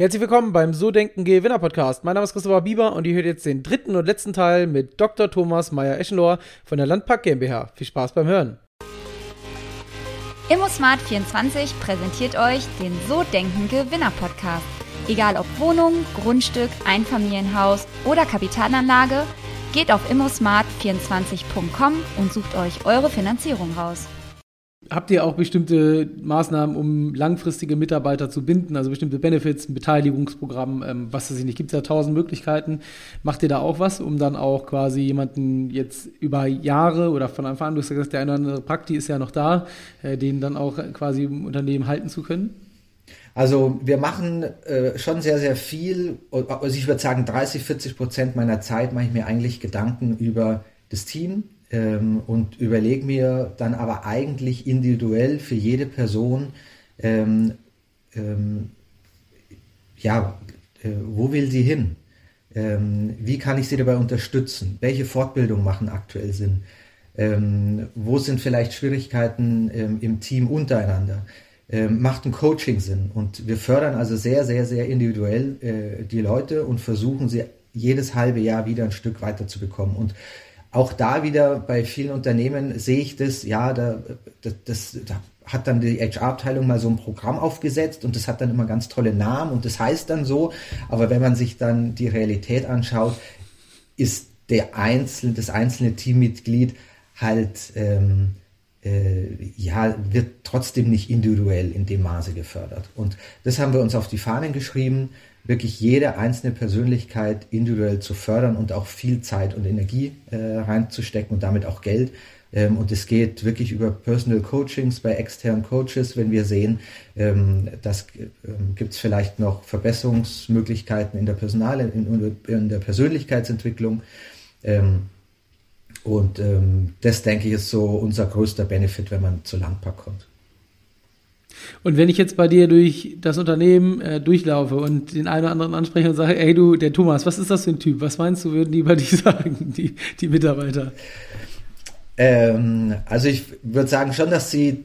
Herzlich willkommen beim So Denken Gewinner Podcast. Mein Name ist Christopher Bieber und ihr hört jetzt den dritten und letzten Teil mit Dr. Thomas Meyer-Eschenlohr von der Landpark GmbH. Viel Spaß beim Hören. ImmoSmart24 präsentiert euch den So Denken Gewinner Podcast. Egal ob Wohnung, Grundstück, Einfamilienhaus oder Kapitalanlage, geht auf immosmart24.com und sucht euch eure Finanzierung raus. Habt ihr auch bestimmte Maßnahmen, um langfristige Mitarbeiter zu binden, also bestimmte Benefits, ein Beteiligungsprogramm, ähm, was weiß ich nicht, gibt es ja tausend Möglichkeiten. Macht ihr da auch was, um dann auch quasi jemanden jetzt über Jahre oder von Anfang an, du hast gesagt, der eine oder andere Prakti ist ja noch da, äh, den dann auch quasi im Unternehmen halten zu können? Also wir machen äh, schon sehr, sehr viel. Also ich würde sagen, 30, 40 Prozent meiner Zeit mache ich mir eigentlich Gedanken über das Team, ähm, und überlege mir dann aber eigentlich individuell für jede Person, ähm, ähm, ja, äh, wo will sie hin? Ähm, wie kann ich sie dabei unterstützen? Welche Fortbildungen machen aktuell Sinn? Ähm, wo sind vielleicht Schwierigkeiten ähm, im Team untereinander? macht ein Coaching Sinn? Und wir fördern also sehr, sehr, sehr individuell äh, die Leute und versuchen sie jedes halbe Jahr wieder ein Stück weiter zu bekommen. Und auch da wieder bei vielen Unternehmen sehe ich das, ja, da, das, das da hat dann die HR-Abteilung mal so ein Programm aufgesetzt und das hat dann immer ganz tolle Namen und das heißt dann so, aber wenn man sich dann die Realität anschaut, ist der einzelne, das einzelne Teammitglied halt ähm, äh, ja, wird trotzdem nicht individuell in dem Maße gefördert. Und das haben wir uns auf die Fahnen geschrieben wirklich jede einzelne Persönlichkeit individuell zu fördern und auch viel Zeit und Energie äh, reinzustecken und damit auch Geld. Ähm, und es geht wirklich über Personal Coachings bei externen Coaches, wenn wir sehen, ähm, das ähm, gibt es vielleicht noch Verbesserungsmöglichkeiten in der Personal, in, in der Persönlichkeitsentwicklung. Ähm, und ähm, das, denke ich, ist so unser größter Benefit, wenn man zu Landpark kommt. Und wenn ich jetzt bei dir durch das Unternehmen äh, durchlaufe und den einen oder anderen anspreche und sage, hey du, der Thomas, was ist das für ein Typ? Was meinst du, würden die bei dir sagen, die, die Mitarbeiter? Ähm, also ich würde sagen schon, dass sie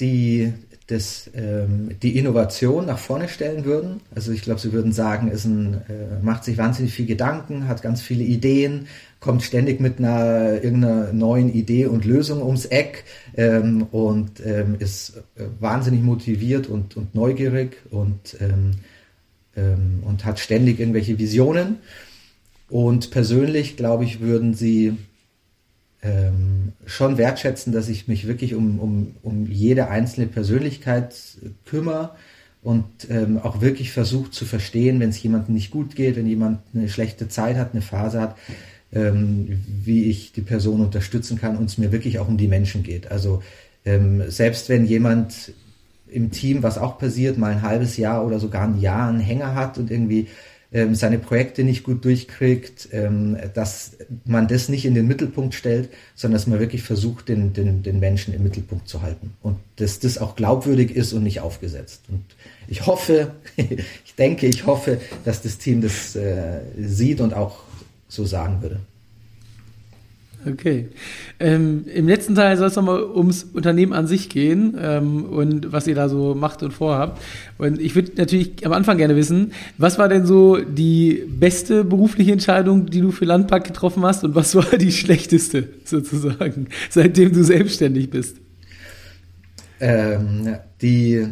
die, das, ähm, die Innovation nach vorne stellen würden. Also ich glaube, sie würden sagen, ist ein, äh, macht sich wahnsinnig viel Gedanken, hat ganz viele Ideen, kommt ständig mit einer irgendeiner neuen Idee und Lösung ums Eck ähm, und ähm, ist äh, wahnsinnig motiviert und, und neugierig und, ähm, ähm, und hat ständig irgendwelche Visionen. Und persönlich, glaube ich, würden sie ähm, schon wertschätzen, dass ich mich wirklich um, um, um jede einzelne Persönlichkeit kümmere und ähm, auch wirklich versuche zu verstehen, wenn es jemandem nicht gut geht, wenn jemand eine schlechte Zeit hat, eine Phase hat, ähm, wie ich die Person unterstützen kann und es mir wirklich auch um die Menschen geht. Also ähm, selbst wenn jemand im Team, was auch passiert, mal ein halbes Jahr oder sogar ein Jahr einen Hänger hat und irgendwie ähm, seine Projekte nicht gut durchkriegt, ähm, dass man das nicht in den Mittelpunkt stellt, sondern dass man wirklich versucht, den, den, den Menschen im Mittelpunkt zu halten. Und dass das auch glaubwürdig ist und nicht aufgesetzt. Und ich hoffe, ich denke, ich hoffe, dass das Team das äh, sieht und auch so sagen würde. Okay. Ähm, Im letzten Teil soll es nochmal ums Unternehmen an sich gehen ähm, und was ihr da so macht und vorhabt. Und ich würde natürlich am Anfang gerne wissen, was war denn so die beste berufliche Entscheidung, die du für Landpark getroffen hast und was war die schlechteste sozusagen, seitdem du selbstständig bist? Ähm, die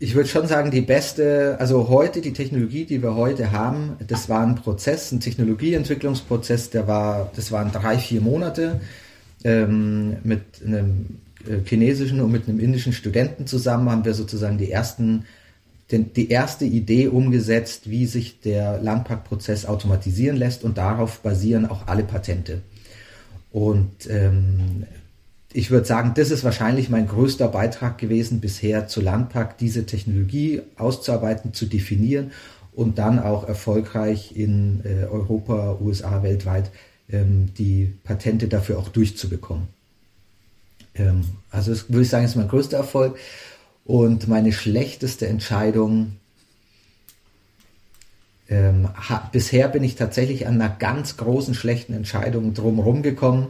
ich würde schon sagen, die beste, also heute, die Technologie, die wir heute haben, das war ein Prozess, ein Technologieentwicklungsprozess, der war, das waren drei, vier Monate ähm, mit einem äh, chinesischen und mit einem indischen Studenten zusammen haben wir sozusagen die ersten, den, die erste Idee umgesetzt, wie sich der Landparkprozess automatisieren lässt und darauf basieren auch alle Patente. Und ähm, ich würde sagen, das ist wahrscheinlich mein größter Beitrag gewesen bisher zu Landpark, diese Technologie auszuarbeiten, zu definieren und dann auch erfolgreich in äh, Europa, USA, weltweit ähm, die Patente dafür auch durchzubekommen. Ähm, also das würde ich sagen, ist mein größter Erfolg. Und meine schlechteste Entscheidung, ähm, bisher bin ich tatsächlich an einer ganz großen schlechten Entscheidung drumherum gekommen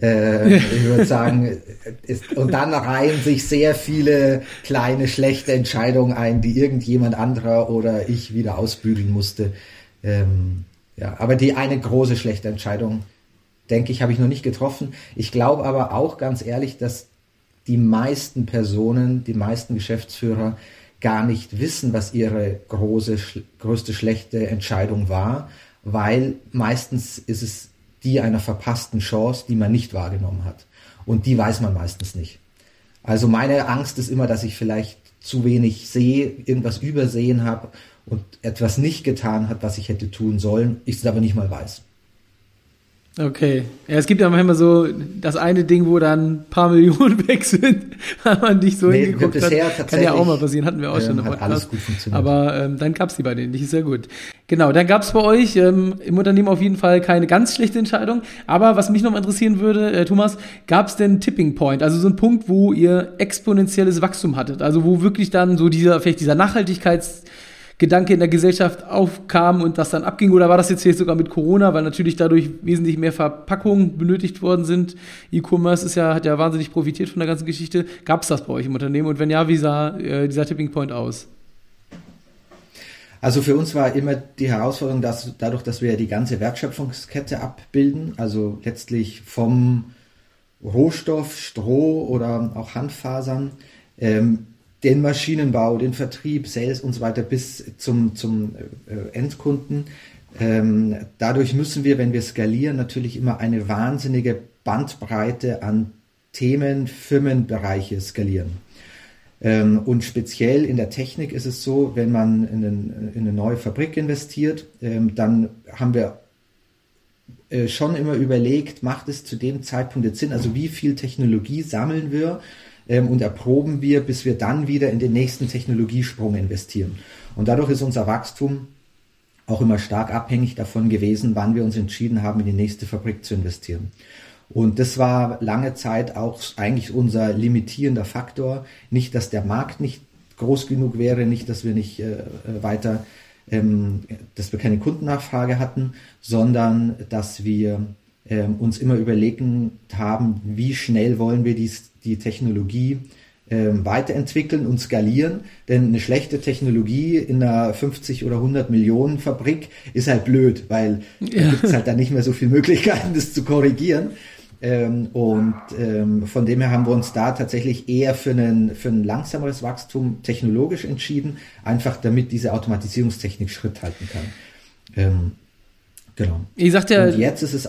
Äh, ich würde sagen, ist, und dann reihen sich sehr viele kleine schlechte Entscheidungen ein, die irgendjemand anderer oder ich wieder ausbügeln musste. Ähm, ja, aber die eine große schlechte Entscheidung, denke ich, habe ich noch nicht getroffen. Ich glaube aber auch ganz ehrlich, dass die meisten Personen, die meisten Geschäftsführer gar nicht wissen, was ihre große, größte schlechte Entscheidung war, weil meistens ist es die einer verpassten Chance, die man nicht wahrgenommen hat. Und die weiß man meistens nicht. Also meine Angst ist immer, dass ich vielleicht zu wenig sehe, irgendwas übersehen habe und etwas nicht getan hat, was ich hätte tun sollen, ich es aber nicht mal weiß. Okay. Ja, es gibt ja manchmal so das eine Ding, wo dann ein paar Millionen weg sind, weil man nicht so nee, hingeguckt hat. Kann ja auch mal passieren, hatten wir auch ähm, schon im Podcast. Alles gut funktioniert. Aber ähm, dann gab es die bei denen nicht, sehr gut. Genau, dann gab es bei euch ähm, im Unternehmen auf jeden Fall keine ganz schlechte Entscheidung. Aber was mich noch mal interessieren würde, äh, Thomas, gab es denn Tipping Point, also so ein Punkt, wo ihr exponentielles Wachstum hattet? Also wo wirklich dann so dieser, vielleicht dieser Nachhaltigkeits- Gedanke in der Gesellschaft aufkam und das dann abging? Oder war das jetzt hier sogar mit Corona, weil natürlich dadurch wesentlich mehr Verpackungen benötigt worden sind? E-Commerce ja, hat ja wahnsinnig profitiert von der ganzen Geschichte. Gab es das bei euch im Unternehmen? Und wenn ja, wie sah äh, dieser Tipping Point aus? Also für uns war immer die Herausforderung, dass dadurch, dass wir die ganze Wertschöpfungskette abbilden, also letztlich vom Rohstoff, Stroh oder auch Handfasern, ähm, den Maschinenbau, den Vertrieb, Sales und so weiter bis zum, zum äh, Endkunden. Ähm, dadurch müssen wir, wenn wir skalieren, natürlich immer eine wahnsinnige Bandbreite an Themen, Firmenbereiche skalieren. Ähm, und speziell in der Technik ist es so, wenn man in, einen, in eine neue Fabrik investiert, ähm, dann haben wir äh, schon immer überlegt, macht es zu dem Zeitpunkt jetzt Sinn, also wie viel Technologie sammeln wir ähm, und erproben wir, bis wir dann wieder in den nächsten Technologiesprung investieren. Und dadurch ist unser Wachstum auch immer stark abhängig davon gewesen, wann wir uns entschieden haben, in die nächste Fabrik zu investieren. Und das war lange Zeit auch eigentlich unser limitierender Faktor. Nicht, dass der Markt nicht groß genug wäre, nicht, dass wir nicht äh, weiter, ähm, dass wir keine Kundennachfrage hatten, sondern dass wir ähm, uns immer überlegen haben, wie schnell wollen wir dies, die Technologie ähm, weiterentwickeln und skalieren. Denn eine schlechte Technologie in einer 50 oder 100 Millionen Fabrik ist halt blöd, weil ja. da gibt es halt dann nicht mehr so viele Möglichkeiten, das zu korrigieren. Ähm, und ähm, von dem her haben wir uns da tatsächlich eher für, einen, für ein langsameres Wachstum technologisch entschieden, einfach damit diese Automatisierungstechnik Schritt halten kann. Ähm, genau. Ich sagte. Und jetzt ist es.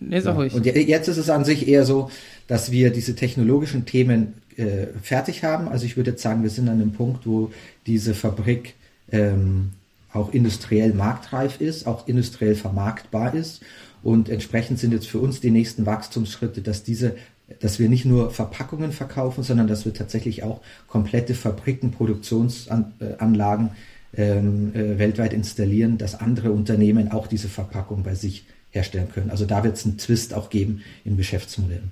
Nee, sag ja. ruhig. Und jetzt ist es an sich eher so, dass wir diese technologischen Themen äh, fertig haben. Also ich würde jetzt sagen, wir sind an dem Punkt, wo diese Fabrik ähm, auch industriell marktreif ist, auch industriell vermarktbar ist. Und entsprechend sind jetzt für uns die nächsten Wachstumsschritte, dass diese dass wir nicht nur Verpackungen verkaufen, sondern dass wir tatsächlich auch komplette Fabriken, Produktionsanlagen ähm, äh, weltweit installieren, dass andere Unternehmen auch diese Verpackung bei sich herstellen können. Also da wird es einen Twist auch geben im Geschäftsmodell.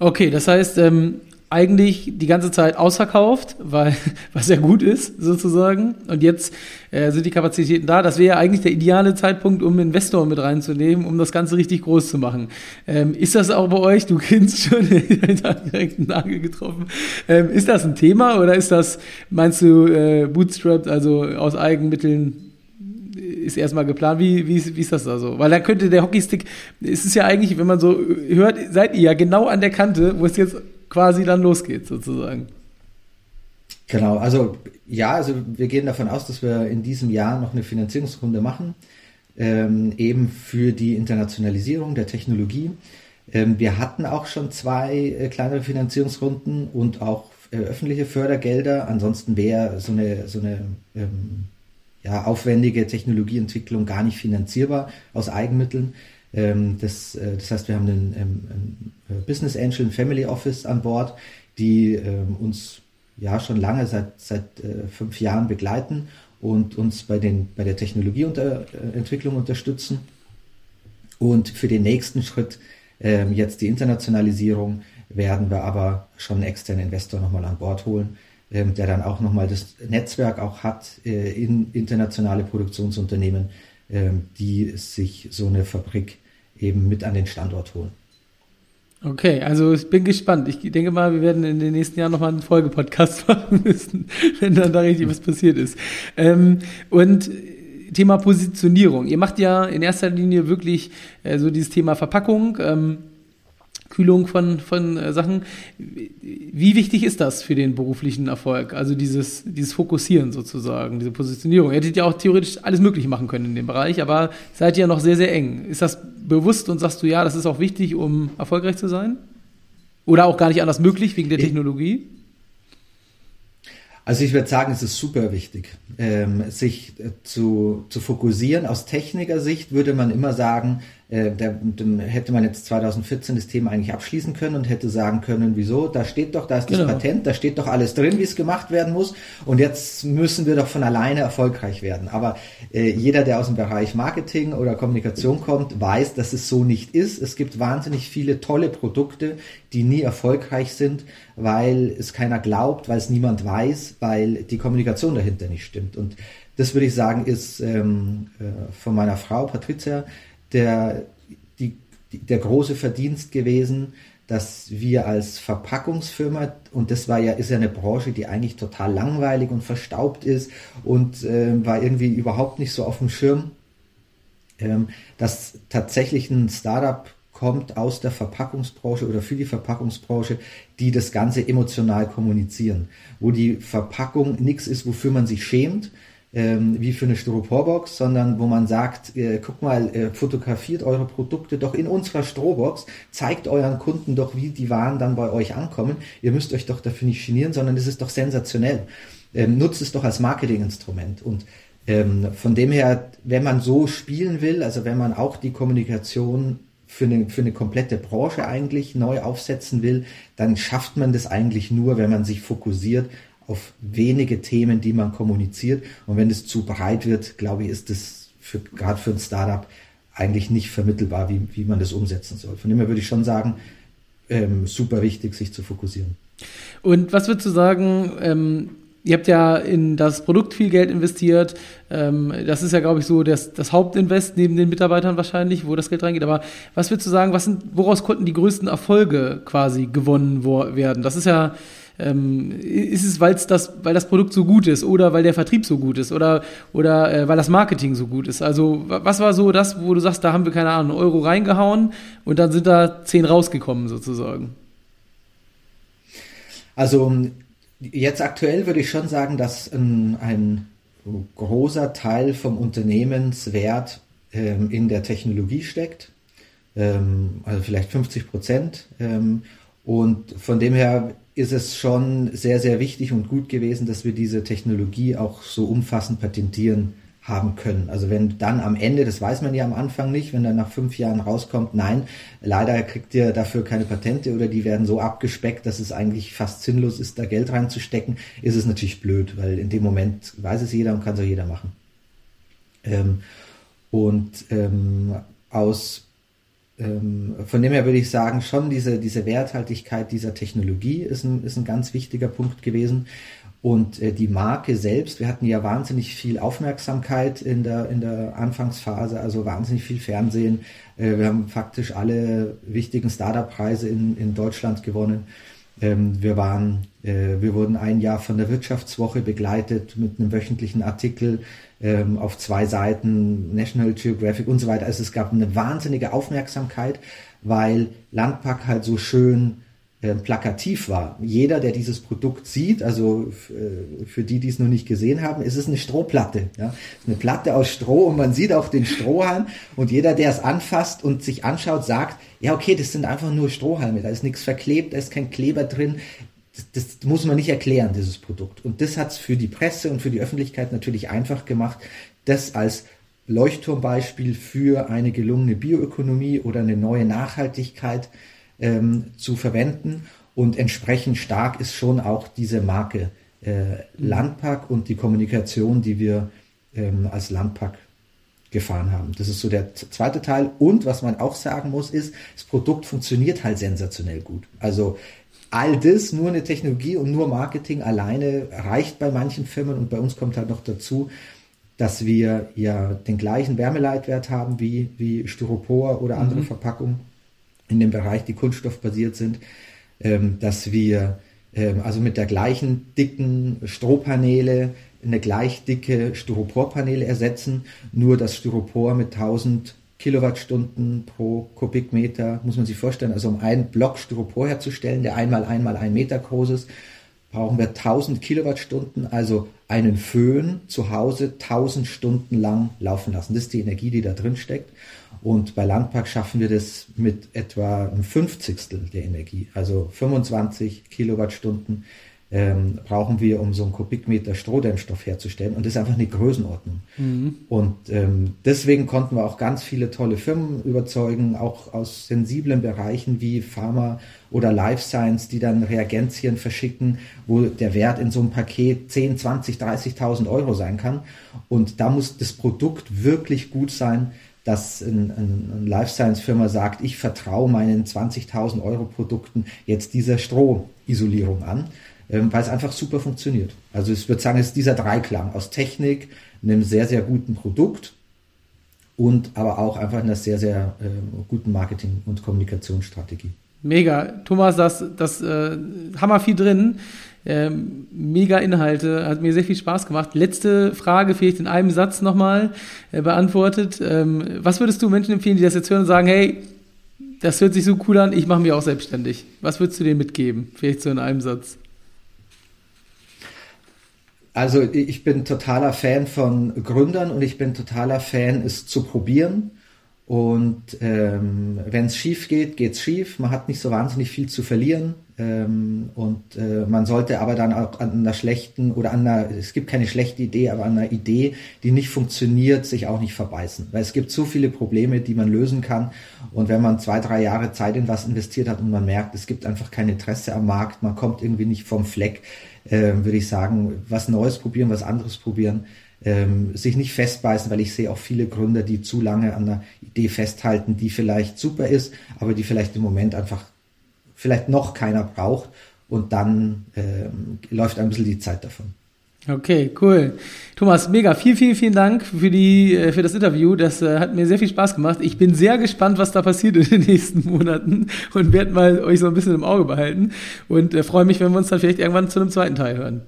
Okay, das heißt, ähm, eigentlich die ganze Zeit ausverkauft, weil was ja gut ist sozusagen. Und jetzt äh, sind die Kapazitäten da. Das wäre ja eigentlich der ideale Zeitpunkt, um Investoren mit reinzunehmen, um das Ganze richtig groß zu machen. Ähm, ist das auch bei euch? Du kennst schon direkt einen Nagel getroffen. Ähm, ist das ein Thema oder ist das, meinst du, äh, bootstrapped, also aus Eigenmitteln ist erstmal geplant. Wie, wie, wie ist das da so? Weil da könnte der Hockeystick, es ist ja eigentlich, wenn man so hört, seid ihr ja genau an der Kante, wo es jetzt quasi dann losgeht, sozusagen. Genau, also ja, also wir gehen davon aus, dass wir in diesem Jahr noch eine Finanzierungsrunde machen, ähm, eben für die Internationalisierung der Technologie. Ähm, wir hatten auch schon zwei äh, kleinere Finanzierungsrunden und auch äh, öffentliche Fördergelder. Ansonsten wäre so eine, so eine ähm, ja, aufwendige Technologieentwicklung gar nicht finanzierbar aus Eigenmitteln. Ähm, das, äh, das heißt, wir haben einen, einen, einen Business Angel, ein Family Office an Bord, die ähm, uns ja schon lange, seit, seit äh, fünf Jahren begleiten und uns bei, den, bei der Technologieentwicklung unterstützen. Und für den nächsten Schritt, ähm, jetzt die Internationalisierung, werden wir aber schon einen externen Investor nochmal an Bord holen, ähm, der dann auch nochmal das Netzwerk auch hat äh, in internationale Produktionsunternehmen, ähm, die sich so eine Fabrik eben mit an den Standort holen. Okay, also ich bin gespannt. Ich denke mal, wir werden in den nächsten Jahren nochmal einen Folgepodcast machen müssen, wenn dann da richtig was passiert ist. Ähm, und Thema Positionierung. Ihr macht ja in erster Linie wirklich äh, so dieses Thema Verpackung. Ähm, Kühlung von, von äh, Sachen. Wie wichtig ist das für den beruflichen Erfolg? Also dieses, dieses Fokussieren sozusagen, diese Positionierung. Ihr hättet ja auch theoretisch alles Mögliche machen können in dem Bereich, aber seid ihr noch sehr, sehr eng. Ist das bewusst und sagst du, ja, das ist auch wichtig, um erfolgreich zu sein? Oder auch gar nicht anders möglich wegen der Technologie? Also ich würde sagen, es ist super wichtig, ähm, sich äh, zu, zu fokussieren. Aus Technikersicht würde man immer sagen, äh, da, dann hätte man jetzt 2014 das Thema eigentlich abschließen können und hätte sagen können, wieso, da steht doch, da ist das genau. Patent, da steht doch alles drin, wie es gemacht werden muss und jetzt müssen wir doch von alleine erfolgreich werden. Aber äh, jeder, der aus dem Bereich Marketing oder Kommunikation kommt, weiß, dass es so nicht ist. Es gibt wahnsinnig viele tolle Produkte, die nie erfolgreich sind, weil es keiner glaubt, weil es niemand weiß, weil die Kommunikation dahinter nicht stimmt. Und das würde ich sagen, ist ähm, äh, von meiner Frau Patricia der, die, der große Verdienst gewesen, dass wir als Verpackungsfirma, und das war ja, ist ja eine Branche, die eigentlich total langweilig und verstaubt ist und äh, war irgendwie überhaupt nicht so auf dem Schirm, ähm, dass tatsächlich ein Startup kommt aus der Verpackungsbranche oder für die Verpackungsbranche, die das Ganze emotional kommunizieren, wo die Verpackung nichts ist, wofür man sich schämt, ähm, wie für eine Styroporbox, sondern wo man sagt, äh, guck mal, äh, fotografiert eure Produkte doch in unserer Strohbox, zeigt euren Kunden doch, wie die Waren dann bei euch ankommen. Ihr müsst euch doch dafür nicht genieren, sondern es ist doch sensationell. Ähm, nutzt es doch als Marketinginstrument. Und ähm, von dem her, wenn man so spielen will, also wenn man auch die Kommunikation für eine, für eine komplette Branche eigentlich neu aufsetzen will, dann schafft man das eigentlich nur, wenn man sich fokussiert auf wenige Themen, die man kommuniziert. Und wenn es zu breit wird, glaube ich, ist das für, gerade für ein Startup eigentlich nicht vermittelbar, wie, wie man das umsetzen soll. Von dem her würde ich schon sagen, ähm, super wichtig, sich zu fokussieren. Und was würdest du sagen, ähm, ihr habt ja in das Produkt viel Geld investiert. Ähm, das ist ja, glaube ich, so das, das Hauptinvest neben den Mitarbeitern wahrscheinlich, wo das Geld reingeht. Aber was würdest du sagen, was sind, woraus konnten die größten Erfolge quasi gewonnen werden? Das ist ja ähm, ist es, weil's das, weil das Produkt so gut ist oder weil der Vertrieb so gut ist oder, oder äh, weil das Marketing so gut ist? Also, was war so das, wo du sagst, da haben wir keine Ahnung, Euro reingehauen und dann sind da zehn rausgekommen sozusagen? Also, jetzt aktuell würde ich schon sagen, dass ein, ein großer Teil vom Unternehmenswert ähm, in der Technologie steckt. Ähm, also vielleicht 50 Prozent. Ähm, und von dem her ist es schon sehr, sehr wichtig und gut gewesen, dass wir diese Technologie auch so umfassend patentieren haben können. Also wenn dann am Ende, das weiß man ja am Anfang nicht, wenn dann nach fünf Jahren rauskommt, nein, leider kriegt ihr dafür keine Patente oder die werden so abgespeckt, dass es eigentlich fast sinnlos ist, da Geld reinzustecken, ist es natürlich blöd, weil in dem Moment weiß es jeder und kann es auch jeder machen. Ähm, und ähm, aus ähm, von dem her würde ich sagen, schon diese, diese Werthaltigkeit dieser Technologie ist ein, ist ein ganz wichtiger Punkt gewesen. Und äh, die Marke selbst, wir hatten ja wahnsinnig viel Aufmerksamkeit in der, in der Anfangsphase, also wahnsinnig viel Fernsehen. Äh, wir haben faktisch alle wichtigen Startup-Preise in, in Deutschland gewonnen. Ähm, wir waren, äh, wir wurden ein Jahr von der Wirtschaftswoche begleitet mit einem wöchentlichen Artikel ähm, auf zwei Seiten, National Geographic und so weiter. Also es gab eine wahnsinnige Aufmerksamkeit, weil Landpack halt so schön äh, plakativ war. Jeder, der dieses Produkt sieht, also äh, für die, die es noch nicht gesehen haben, ist es eine Strohplatte. Ja? Eine Platte aus Stroh und man sieht auch den Strohhalm und jeder, der es anfasst und sich anschaut, sagt, ja okay, das sind einfach nur Strohhalme, da ist nichts verklebt, da ist kein Kleber drin, das, das muss man nicht erklären, dieses Produkt. Und das hat es für die Presse und für die Öffentlichkeit natürlich einfach gemacht, das als Leuchtturmbeispiel für eine gelungene Bioökonomie oder eine neue Nachhaltigkeit ähm, zu verwenden. Und entsprechend stark ist schon auch diese Marke äh, Landpack und die Kommunikation, die wir ähm, als Landpack gefahren haben. Das ist so der zweite Teil. Und was man auch sagen muss, ist, das Produkt funktioniert halt sensationell gut. Also all das, nur eine Technologie und nur Marketing alleine reicht bei manchen Firmen und bei uns kommt halt noch dazu, dass wir ja den gleichen Wärmeleitwert haben wie, wie Styropor oder andere mhm. Verpackungen. In dem Bereich, die kunststoffbasiert sind, ähm, dass wir ähm, also mit der gleichen dicken Strohpaneele eine gleich dicke Styroporpaneele ersetzen, nur das Styropor mit 1000 Kilowattstunden pro Kubikmeter, muss man sich vorstellen, also um einen Block Styropor herzustellen, der einmal einmal ein Meter groß ist, brauchen wir 1000 Kilowattstunden, also einen Föhn zu Hause 1000 Stunden lang laufen lassen. Das ist die Energie, die da drin steckt. Und bei Landpark schaffen wir das mit etwa einem Fünfzigstel der Energie, also 25 Kilowattstunden ähm, brauchen wir, um so einen Kubikmeter Strohdämmstoff herzustellen. Und das ist einfach eine Größenordnung. Mhm. Und ähm, deswegen konnten wir auch ganz viele tolle Firmen überzeugen, auch aus sensiblen Bereichen wie Pharma oder Life Science, die dann Reagenzien verschicken, wo der Wert in so einem Paket 10, 20, 30.000 Euro sein kann. Und da muss das Produkt wirklich gut sein, dass eine ein Life Science Firma sagt, ich vertraue meinen 20.000 Euro Produkten jetzt dieser Strohisolierung an ähm, weil es einfach super funktioniert. Also ich würde sagen, es ist dieser Dreiklang aus Technik, einem sehr, sehr guten Produkt und aber auch einfach einer sehr, sehr äh, guten Marketing- und Kommunikationsstrategie. Mega. Thomas, das, das äh, Hammer viel drin. Ähm, mega Inhalte, hat mir sehr viel Spaß gemacht. Letzte Frage, vielleicht in einem Satz nochmal äh, beantwortet. Ähm, was würdest du Menschen empfehlen, die das jetzt hören und sagen, hey, das hört sich so cool an, ich mache mich auch selbstständig. Was würdest du denen mitgeben? Vielleicht so in einem Satz. Also ich bin totaler Fan von Gründern und ich bin totaler Fan, es zu probieren. Und ähm, wenn es schief geht, geht es schief. Man hat nicht so wahnsinnig viel zu verlieren. Ähm, und äh, man sollte aber dann auch an einer schlechten oder an einer, es gibt keine schlechte Idee, aber an einer Idee, die nicht funktioniert, sich auch nicht verbeißen. Weil es gibt so viele Probleme, die man lösen kann. Und wenn man zwei, drei Jahre Zeit in was investiert hat und man merkt, es gibt einfach kein Interesse am Markt, man kommt irgendwie nicht vom Fleck, äh, würde ich sagen, was Neues probieren, was anderes probieren, ähm, sich nicht festbeißen, weil ich sehe auch viele Gründer, die zu lange an einer Idee festhalten, die vielleicht super ist, aber die vielleicht im Moment einfach vielleicht noch keiner braucht und dann ähm, läuft ein bisschen die Zeit davon. Okay, cool. Thomas, mega. Vielen, vielen, vielen Dank für, die, äh, für das Interview. Das äh, hat mir sehr viel Spaß gemacht. Ich bin sehr gespannt, was da passiert in den nächsten Monaten und werde mal euch so ein bisschen im Auge behalten und äh, freue mich, wenn wir uns dann vielleicht irgendwann zu einem zweiten Teil hören.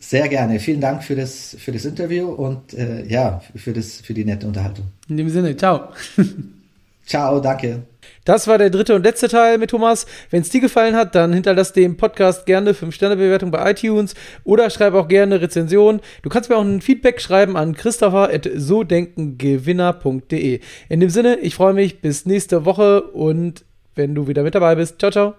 Sehr gerne. Vielen Dank für das, für das Interview und äh, ja, für, das, für die nette Unterhaltung. In dem Sinne, ciao. ciao, danke. Das war der dritte und letzte Teil mit Thomas. Wenn es dir gefallen hat, dann hinterlass dem Podcast gerne 5-Sterne-Bewertung bei iTunes oder schreib auch gerne Rezension. Du kannst mir auch ein Feedback schreiben an christopher.sodenkengewinner.de. In dem Sinne, ich freue mich bis nächste Woche und wenn du wieder mit dabei bist. Ciao, ciao.